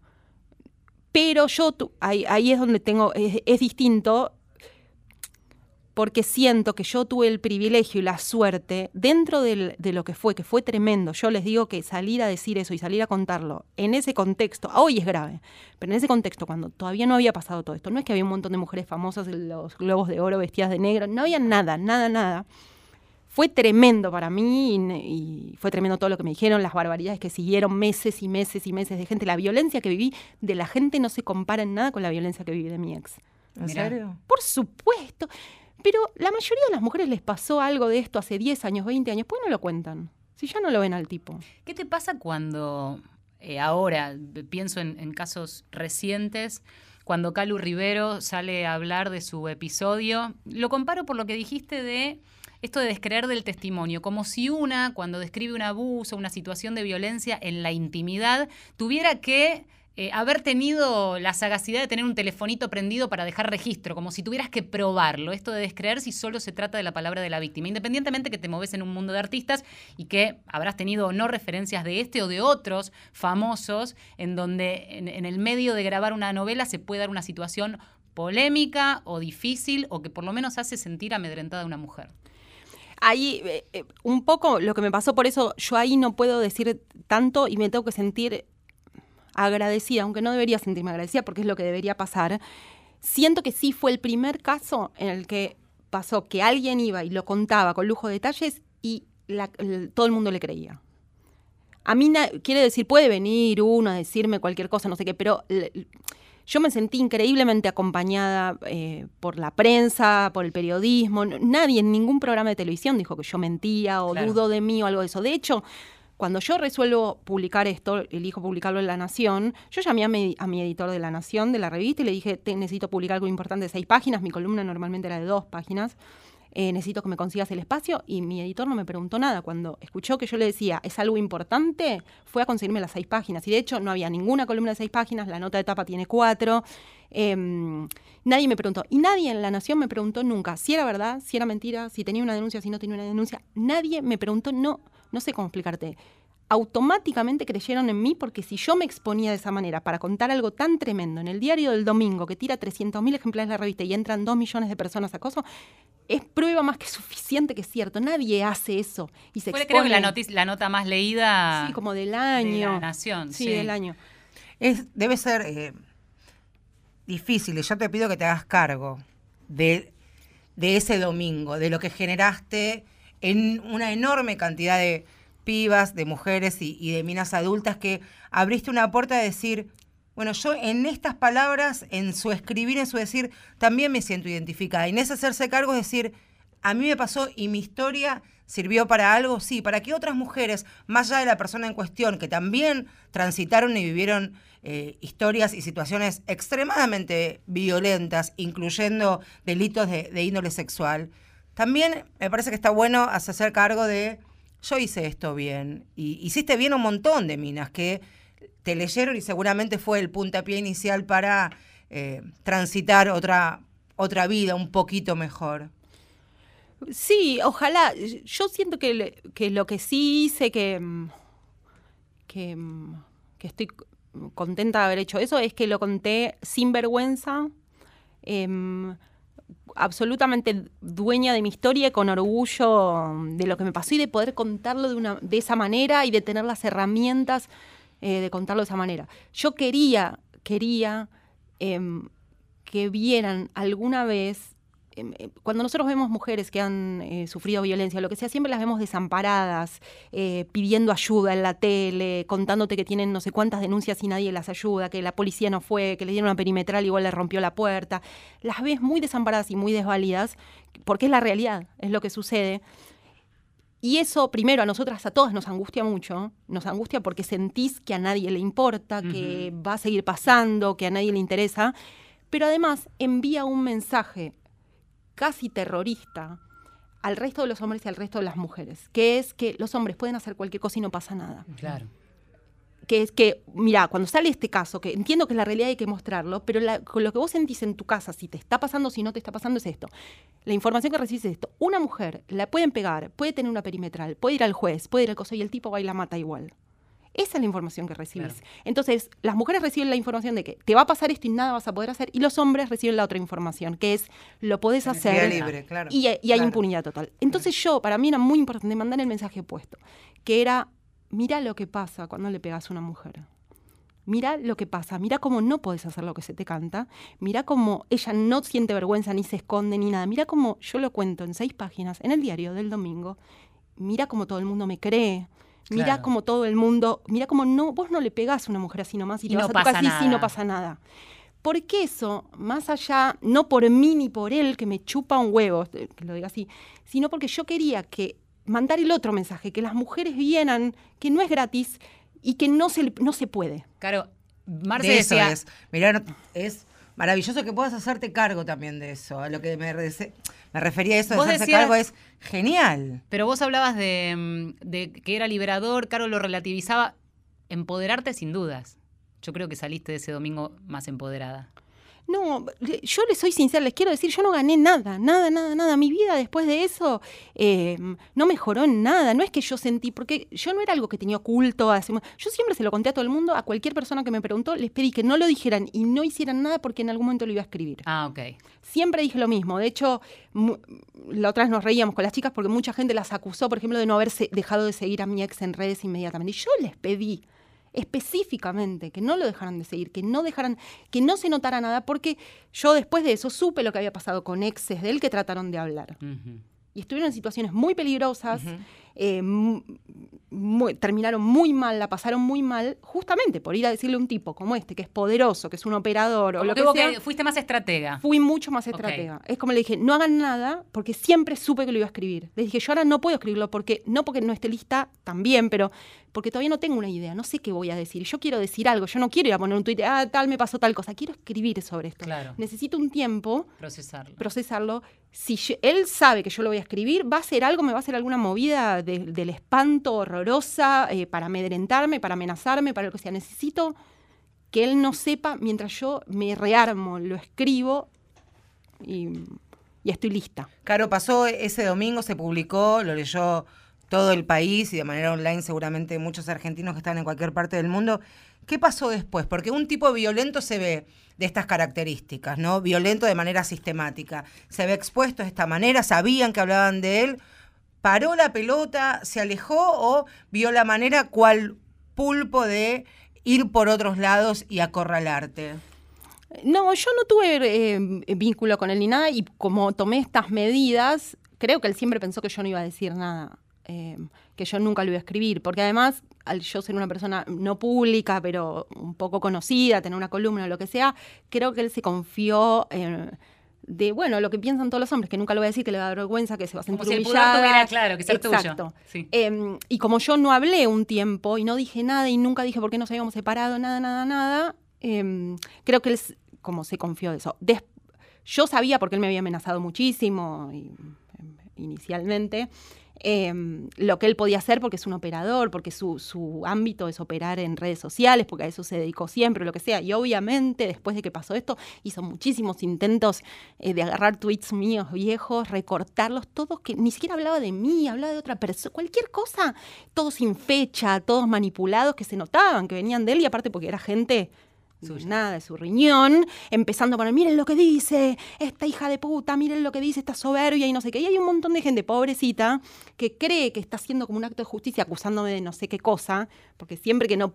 pero yo, tu- ahí, ahí es donde tengo, es, es distinto, porque siento que yo tuve el privilegio y la suerte dentro del- de lo que fue, que fue tremendo. Yo les digo que salir a decir eso y salir a contarlo en ese contexto, hoy es grave, pero en ese contexto, cuando todavía no había pasado todo esto, no es que había un montón de mujeres famosas en los globos de oro vestidas de negro, no había nada, nada, nada. Fue tremendo para mí y, y fue tremendo todo lo que me dijeron, las barbaridades que siguieron meses y meses y meses de gente. La violencia que viví de la gente no se compara en nada con la violencia que viví de mi ex. ¿En serio? Por supuesto. Pero la mayoría de las mujeres les pasó algo de esto hace 10 años, 20 años. ¿Por qué no lo cuentan? Si ya no lo ven al tipo. ¿Qué te pasa cuando eh, ahora, pienso en, en casos recientes, cuando Calu Rivero sale a hablar de su episodio. Lo comparo por lo que dijiste de esto de descreer del testimonio, como si una, cuando describe un abuso, una situación de violencia en la intimidad, tuviera que eh, haber tenido la sagacidad de tener un telefonito prendido para dejar registro, como si tuvieras que probarlo. Esto de descreer si solo se trata de la palabra de la víctima, independientemente que te moves en un mundo de artistas y que habrás tenido o no referencias de este o de otros famosos, en donde en, el medio de grabar una novela se puede dar una situación polémica o difícil o que por lo menos hace sentir amedrentada a una mujer. Ahí, eh, eh, un poco lo que me pasó, por eso yo ahí no puedo decir tanto y me tengo que sentir agradecida, aunque no debería sentirme agradecida porque es lo que debería pasar. Siento que sí fue el primer caso en el que pasó que alguien iba y lo contaba con lujo de detalles y la- el- todo el mundo le creía. A mí, na- quiere decir, puede venir uno a decirme cualquier cosa, no sé qué, pero l- yo me sentí increíblemente acompañada eh, por la prensa, por el periodismo. Nadie en ningún programa de televisión dijo que yo mentía o Claro. dudo de mí o algo de eso. De hecho, cuando yo resuelvo publicar esto, elijo publicarlo en La Nación, yo llamé a mi, editor de La Nación, de la revista, y le dije, "Te- necesito publicar algo importante de seis páginas, mi columna normalmente era de dos páginas, eh, necesito que me consigas el espacio, y mi editor no me preguntó nada. Cuando escuchó que yo le decía, es algo importante, fue a conseguirme las seis páginas. Y de hecho, no había ninguna columna de seis páginas, la nota de tapa tiene cuatro. Em, nadie me preguntó, y nadie en La Nación me preguntó nunca si era verdad, si era mentira, si tenía una denuncia, si no tenía una denuncia. Nadie me preguntó, no, no sé cómo explicarte. Automáticamente creyeron en mí porque si yo me exponía de esa manera para contar algo tan tremendo en el diario del domingo que tira 300.000 ejemplares de la revista y entran 2 millones de personas a acoso, es prueba más que suficiente que es cierto. Nadie hace eso y se Fue creo que la, expone. noticia, la nota más leída Sí, como del de año. la Nación. Sí, sí. del año. Es, debe ser eh, difícil, y yo te pido que te hagas cargo de, de ese domingo, de lo que generaste en una enorme cantidad de pibas, de mujeres y, de minas adultas que abriste una puerta de decir, bueno, yo en estas palabras, en su escribir, en su decir, también me siento identificada. Y en ese hacerse cargo es decir, a mí me pasó y mi historia sirvió para algo, sí, para que otras mujeres, más allá de la persona en cuestión, que también transitaron y vivieron eh, historias y situaciones extremadamente violentas, incluyendo delitos de, de índole sexual, también me parece que está bueno hacerse cargo de, yo hice esto bien, y hiciste bien un montón de minas que te leyeron y seguramente fue el puntapié inicial para eh, transitar otra, otra vida un poquito mejor. Sí, ojalá. Yo siento que, que lo que sí hice, que, mm, que, mm, que estoy contenta de haber hecho eso, es que lo conté sin vergüenza, em, absolutamente dueña de mi historia, con orgullo de lo que me pasó y de poder contarlo de, una, de esa manera y de tener las herramientas eh, de contarlo de esa manera. Yo quería, quería em, que vieran alguna vez cuando nosotros vemos mujeres que han eh, sufrido violencia, lo que sea, siempre las vemos desamparadas, eh, pidiendo ayuda en la tele, contándote que tienen no sé cuántas denuncias y nadie las ayuda, que la policía no fue, que le dieron una perimetral y igual le rompió la puerta. Las ves muy desamparadas y muy desvalidas, porque es la realidad, es lo que sucede. Y eso, primero, a nosotras, a todas nos angustia mucho. Nos angustia porque sentís que a nadie le importa, que va a seguir pasando, que a nadie le interesa. Pero además envía un mensaje casi terrorista al resto de los hombres y al resto de las mujeres, que es que los hombres pueden hacer cualquier cosa y no pasa nada. Claro. Que es que, mira, cuando sale este caso, que entiendo que es la realidad hay que mostrarlo, pero la- con lo que vos sentís en tu casa, si te está pasando, si no te está pasando, es esto. La información que recibís es esto. Una mujer la pueden pegar, puede tener una perimetral, puede ir al juez, puede ir al coso y el tipo va y la mata igual. Esa es la información que recibís. Claro. Entonces, las mujeres reciben la información de que te va a pasar esto y nada vas a poder hacer, y los hombres reciben la otra información, que es lo podés hacer libre, claro. y, y hay Claro. impunidad total. Entonces yo, para mí era muy importante mandar el mensaje opuesto, que era, mira lo que pasa cuando le pegas a una mujer. Mira lo que pasa, mira cómo no podés hacer lo que se te canta, mira cómo ella no siente vergüenza, ni se esconde, ni nada. Mira cómo yo lo cuento en seis páginas, en el diario del domingo. Mira cómo todo el mundo me cree. Mira Claro. cómo todo el mundo, mira cómo no, vos no le pegás a una mujer así nomás y te Y vas no a tu pasa casa y no pasa nada. Porque eso, más allá, no por mí ni por él, que me chupa un huevo, eh, que lo diga así, sino porque yo quería que mandar el otro mensaje, que las mujeres vieran que no es gratis y que no se, le- no se puede. Claro, Marce de eso decía, es. Mirá, es maravilloso que puedas hacerte cargo también de eso. A lo que me, me refería a eso de Vos hacerse decías- cargo es genial. Pero vos hablabas de, mm, de que era liberador, Caro lo relativizaba. Empoderarte sin dudas. Yo creo que saliste de ese domingo más empoderada. No, yo les soy sincera, les quiero decir, yo no gané nada, nada, nada, nada. Mi vida después de eso eh, no mejoró en nada. No es que yo sentí, porque yo no era algo que tenía oculto. hace Yo siempre se lo conté a todo el mundo, a cualquier persona que me preguntó, les pedí que no lo dijeran y no hicieran nada porque en algún momento lo iba a escribir. Ah, ok. Siempre dije lo mismo. De hecho, la otra vez nos reíamos con las chicas porque mucha gente las acusó, por ejemplo, de no haber se- dejado de seguir a mi ex en redes inmediatamente. Y yo les pedí específicamente que no lo dejaran de seguir, que no dejaran, que no se notara nada, porque yo después de eso supe lo que había pasado con exes de él que trataron de hablar. Y estuvieron en situaciones muy peligrosas, eh, mu- muy- terminaron muy mal, la pasaron muy mal, justamente por ir a decirle a un tipo como este, que es poderoso, que es un operador o lo que sea. que fuiste más estratega. Fui mucho más estratega. Es como le dije, no hagan nada, porque siempre supe que lo iba a escribir. Le dije, yo ahora no puedo escribirlo, porque no porque no esté lista también, pero porque todavía no tengo una idea, no sé qué voy a decir. Yo quiero decir algo, yo no quiero ir a poner un tuit, ah, tal, me pasó tal cosa. Quiero escribir sobre esto. Claro. Necesito un tiempo, Procesarlo. procesarlo. Si yo- él sabe que yo lo voy a escribir, va a hacer algo, me va a hacer alguna movida de- del espanto horrorosa eh, para amedrentarme, para amenazarme, para lo que sea. Necesito que él no sepa mientras yo me rearmo, lo escribo y, y estoy lista. Caro, pasó ese domingo, se publicó, lo leyó todo el país y de manera online seguramente muchos argentinos que están en cualquier parte del mundo. ¿Qué pasó después? Porque un tipo violento se ve de estas características, ¿no? Violento de manera sistemática. Se ve expuesto de esta manera, sabían que hablaban de él. ¿Paró la pelota, se alejó o vio la manera cual pulpo de ir por otros lados y acorralarte? No, yo no tuve eh, vínculo con él ni nada y como tomé estas medidas, creo que él siempre pensó que yo no iba a decir nada, eh, que yo nunca lo iba a escribir, porque además al yo ser una persona no pública, pero un poco conocida, tener una columna o lo que sea, creo que él se confió de, bueno, lo que piensan todos los hombres, que nunca lo voy a decir, que le da vergüenza, que se va a sentir Como si el humillada. claro que tuyo. Exacto. Sí. Eh, y como yo no hablé un tiempo y no dije nada y nunca dije por qué nos habíamos separado, nada, nada, nada, eh, creo que él como se confió de eso. Des- yo sabía porque él me había amenazado muchísimo y, em, inicialmente em, lo que él podía hacer porque es un operador, porque su, su ámbito es operar en redes sociales, porque a eso se dedicó siempre, lo que sea. Y obviamente después de que pasó esto, hizo muchísimos intentos eh, de agarrar tweets míos viejos, recortarlos, todos que ni siquiera hablaba de mí, hablaba de otra persona, cualquier cosa, todos sin fecha, todos manipulados que se notaban, que venían de él y aparte porque era gente Suya. nada de su riñón, empezando a poner, miren lo que dice, esta hija de puta, miren lo que dice, esta soberbia y no sé qué. Y hay un montón de gente pobrecita que cree que está haciendo como un acto de justicia acusándome de no sé qué cosa, porque siempre que no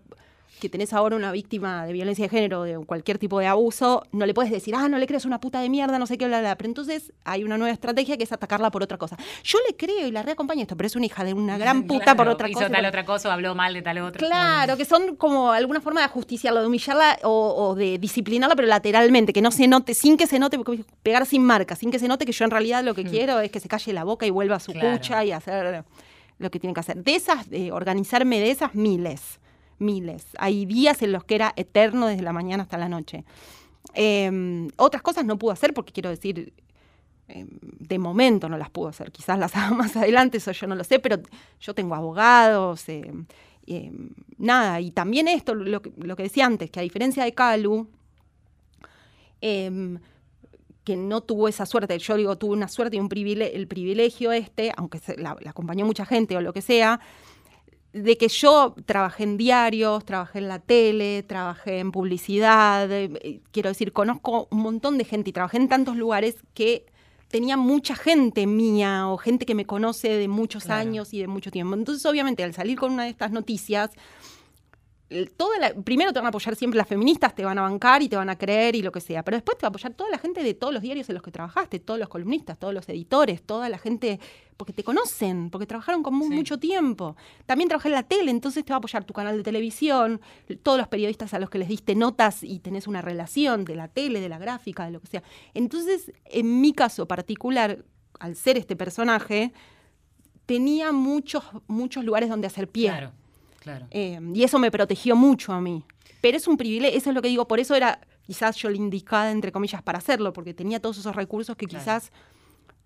que tenés ahora una víctima de violencia de género, de cualquier tipo de abuso, no le puedes decir, ah, no le crees una puta de mierda, no sé qué, bla, bla. Pero entonces hay una nueva estrategia que es atacarla por otra cosa. Yo le creo y la reacompaño esto, pero es una hija de una gran puta por otra hizo cosa. tal otra cosa o habló mal de tal otra. Claro, que son como alguna forma de ajusticiarlo, de humillarla o, o de disciplinarla, pero lateralmente, que no se note, sin que se note, porque pegar sin marca, sin que se note que yo en realidad lo que quiero es que se calle la boca y vuelva a su Claro. cucha y hacer lo que tiene que hacer. De esas, de organizarme de esas, miles, miles. Hay días en los que era eterno desde la mañana hasta la noche. Eh, otras cosas no pude hacer porque quiero decir, eh, de momento no las puedo hacer. Quizás las haga más adelante, eso yo no lo sé, pero yo tengo abogados, eh, nada. Y también esto, lo que, decía antes, que a diferencia de Calu, em, que no tuvo esa suerte, yo digo, tuvo una suerte y un privile- el privilegio este, aunque se- la acompañó mucha gente o lo que sea, de que yo trabajé en diarios, trabajé en la tele, trabajé en publicidad, eh, eh, quiero decir, conozco un montón de gente y trabajé en tantos lugares que tenía mucha gente mía o gente que me conoce de muchos Claro. años y de mucho tiempo. Entonces, obviamente, al salir con una de estas noticias, toda la- primero te van a apoyar siempre las feministas, te van a bancar y te van a creer y lo que sea, pero después te va a apoyar toda la gente de todos los diarios en los que trabajaste, todos los columnistas, todos los editores, toda la gente, porque te conocen, porque trabajaron con Sí. mucho tiempo. También trabajé en la tele, entonces te va a apoyar tu canal de televisión, todos los periodistas a los que les diste notas y tenés una relación de la tele, de la gráfica, de lo que sea. Entonces, en mi caso particular, al ser este personaje, tenía muchos, muchos lugares donde hacer pie. Claro, claro. Eh, y eso me protegió mucho a mí. Pero es un privilegio, eso es lo que digo, por eso era quizás yo la indicada, entre comillas, para hacerlo, porque tenía todos esos recursos que Claro. quizás,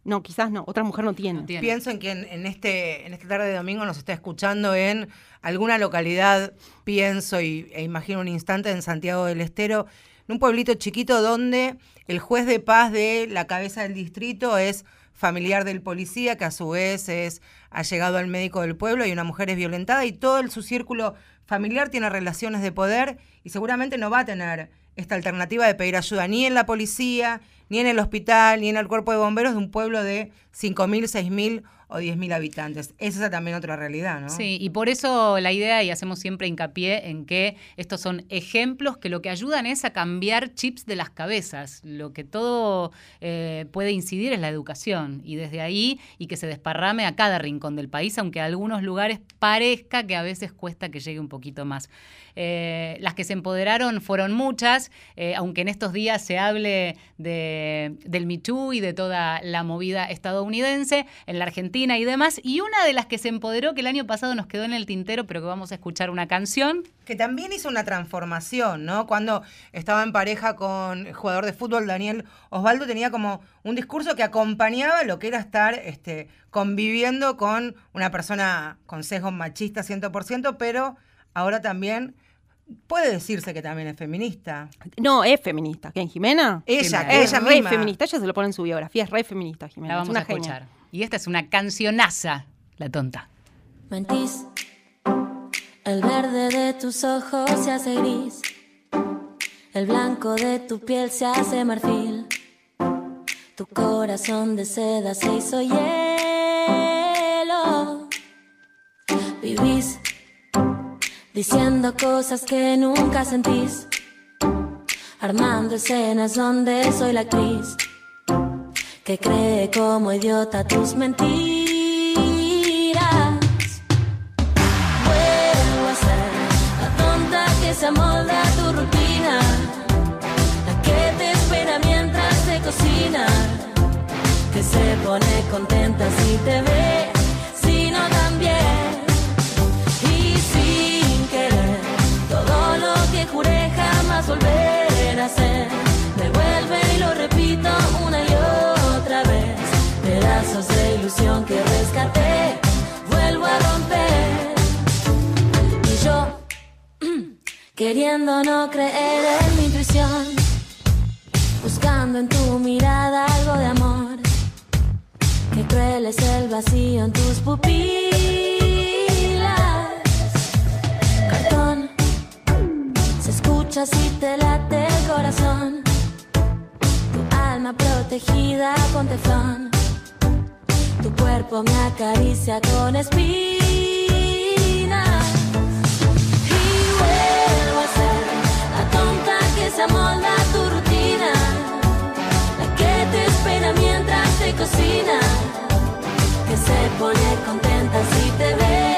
no, quizás no, otra mujer no tiene. No tiene. Pienso en que en, en este, en esta tarde de domingo nos está escuchando en alguna localidad, pienso y, e imagino un instante en Santiago del Estero, en un pueblito chiquito donde el juez de paz de la cabeza del distrito es familiar del policía, que a su vez es allegado al médico del pueblo y una mujer es violentada y todo el, su círculo familiar tiene relaciones de poder y seguramente no va a tener esta alternativa de pedir ayuda ni en la policía, ni en el hospital, ni en el cuerpo de bomberos de un pueblo de 5.000, 6.000 o 10.000 habitantes. Esa es también otra realidad, ¿no? Sí, y por eso la idea, y hacemos siempre hincapié en que estos son ejemplos que lo que ayudan es a cambiar chips de las cabezas. Lo que todo eh, puede incidir es la educación, y desde ahí, y que se desparrame a cada rincón del país, aunque a algunos lugares parezca que a veces cuesta que llegue un poquito más. Eh, las que se empoderaron fueron muchas, eh, aunque en estos días se hable de, del Me y de toda la movida estadounidense, en la Argentina y demás. Y una de las que se empoderó, que el año pasado nos quedó en el tintero, pero que vamos a escuchar una canción. Que también hizo una transformación, ¿no? Cuando estaba en pareja con el jugador de fútbol Daniel Osvaldo, tenía como un discurso que acompañaba lo que era estar este, conviviendo con una persona con sesgos machistas 100%, pero ahora también puede decirse que también es feminista. No, es feminista. ¿Quién, Jimena? Ella, Jimena. Es ella re misma. feminista, ella se lo pone en su biografía, es re feminista, Jimena. La es vamos una a genia. Y esta es una cancionaza, la tonta. Mentís. El verde de tus ojos se hace gris. El blanco de tu piel se hace marfil. Tu corazón de seda se hizo hielo. Vivís diciendo cosas que nunca sentís. Armando escenas donde soy la actriz que cree como idiota tus mentiras. Vuelvo a ser la tonta que se amolda a tu rutina, la que te espera mientras te cocina, que se pone contenta si te ve, si no también. Y sin querer, todo lo que juré jamás volver a hacer, me vuelve y lo repito una y. Pedazos de ilusión que rescaté, vuelvo a romper. Y yo, queriendo no creer en mi intuición, buscando en tu mirada algo de amor. Qué cruel es el vacío en tus pupilas. Cartón, se escucha si te late el corazón. Tu alma protegida con teflón. Tu cuerpo me acaricia con espinas. Y vuelvo a ser la tonta que se amolda a tu rutina. La que te espera mientras te cocina. Que se pone contenta si te ve,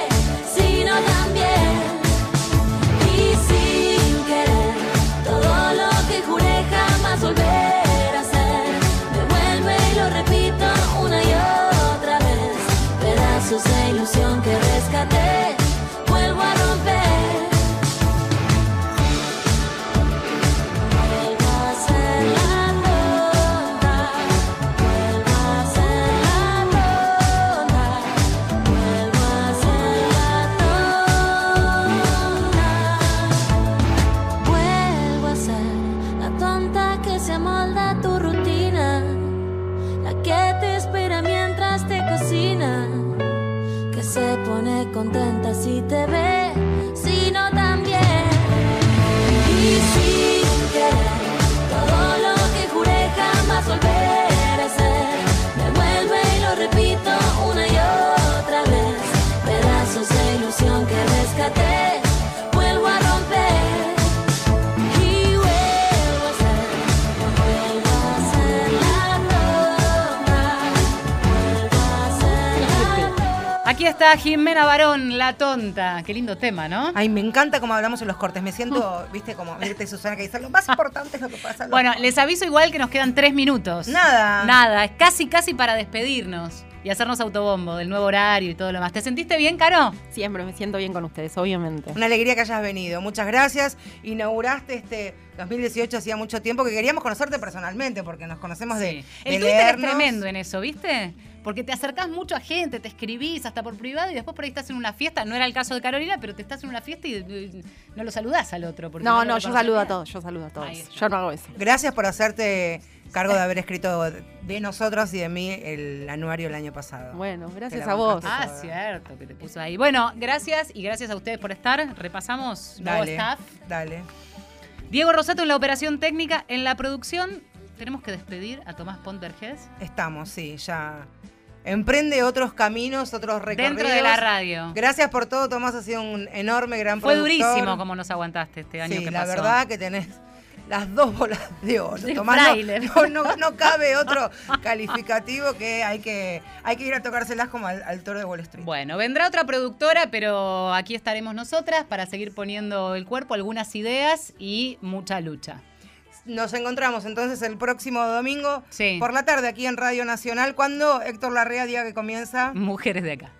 Jimena Barón, la tonta. Qué lindo tema, ¿no? Ay, me encanta cómo hablamos en los cortes. Me siento, viste, como Mirta y Susana que dicen, lo más importante es lo que pasa. los Bueno, cortes". les aviso igual que nos quedan tres minutos. Nada. Nada, es casi, casi para despedirnos. y hacernos autobombo del nuevo horario y todo lo más. ¿Te sentiste bien, Caro? Siempre me siento bien con ustedes, obviamente. Una alegría que hayas venido. Muchas gracias. Inauguraste este 2018 hacía mucho tiempo que queríamos conocerte personalmente porque nos conocemos de, Sí. de El Twitter es leernos. tremendo en eso, ¿viste? Porque te acercás mucho a gente, te escribís hasta por privado y después por ahí estás en una fiesta. No era el caso de Carolina, pero te estás en una fiesta y eh, no lo saludás al otro. porque No, no, yo saludo a todos, yo saludo a todos. Yo no hago eso. Gracias por hacerte cargo de haber escrito de nosotros y de mí el anuario el año pasado. Bueno, gracias a vos. Ah, Toda. cierto, que te puso ahí. Bueno, gracias y gracias a ustedes por estar. Repasamos nuevo Dale, staff. dale. Diego Rosato en la operación técnica, en la producción. Tenemos que despedir a Tomás Ponterges Estamos, sí, ya. Emprende otros caminos, otros recorridos. dentro de la radio. Gracias por todo, Tomás. Ha sido un enorme, gran Fue productor. durísimo como nos aguantaste este año Sí, que la pasó. verdad que tenés las dos bolas de oro. Tomás, no cabe otro calificativo que hay que, hay que ir a tocárselas como al, al toro de Wall Street. Bueno, vendrá otra productora, pero aquí estaremos nosotras para seguir poniendo el cuerpo, algunas ideas y mucha lucha. Nos encontramos entonces el próximo domingo Sí. por la tarde aquí en Radio Nacional cuando Héctor Larrea diga que comienza. Mujeres de acá.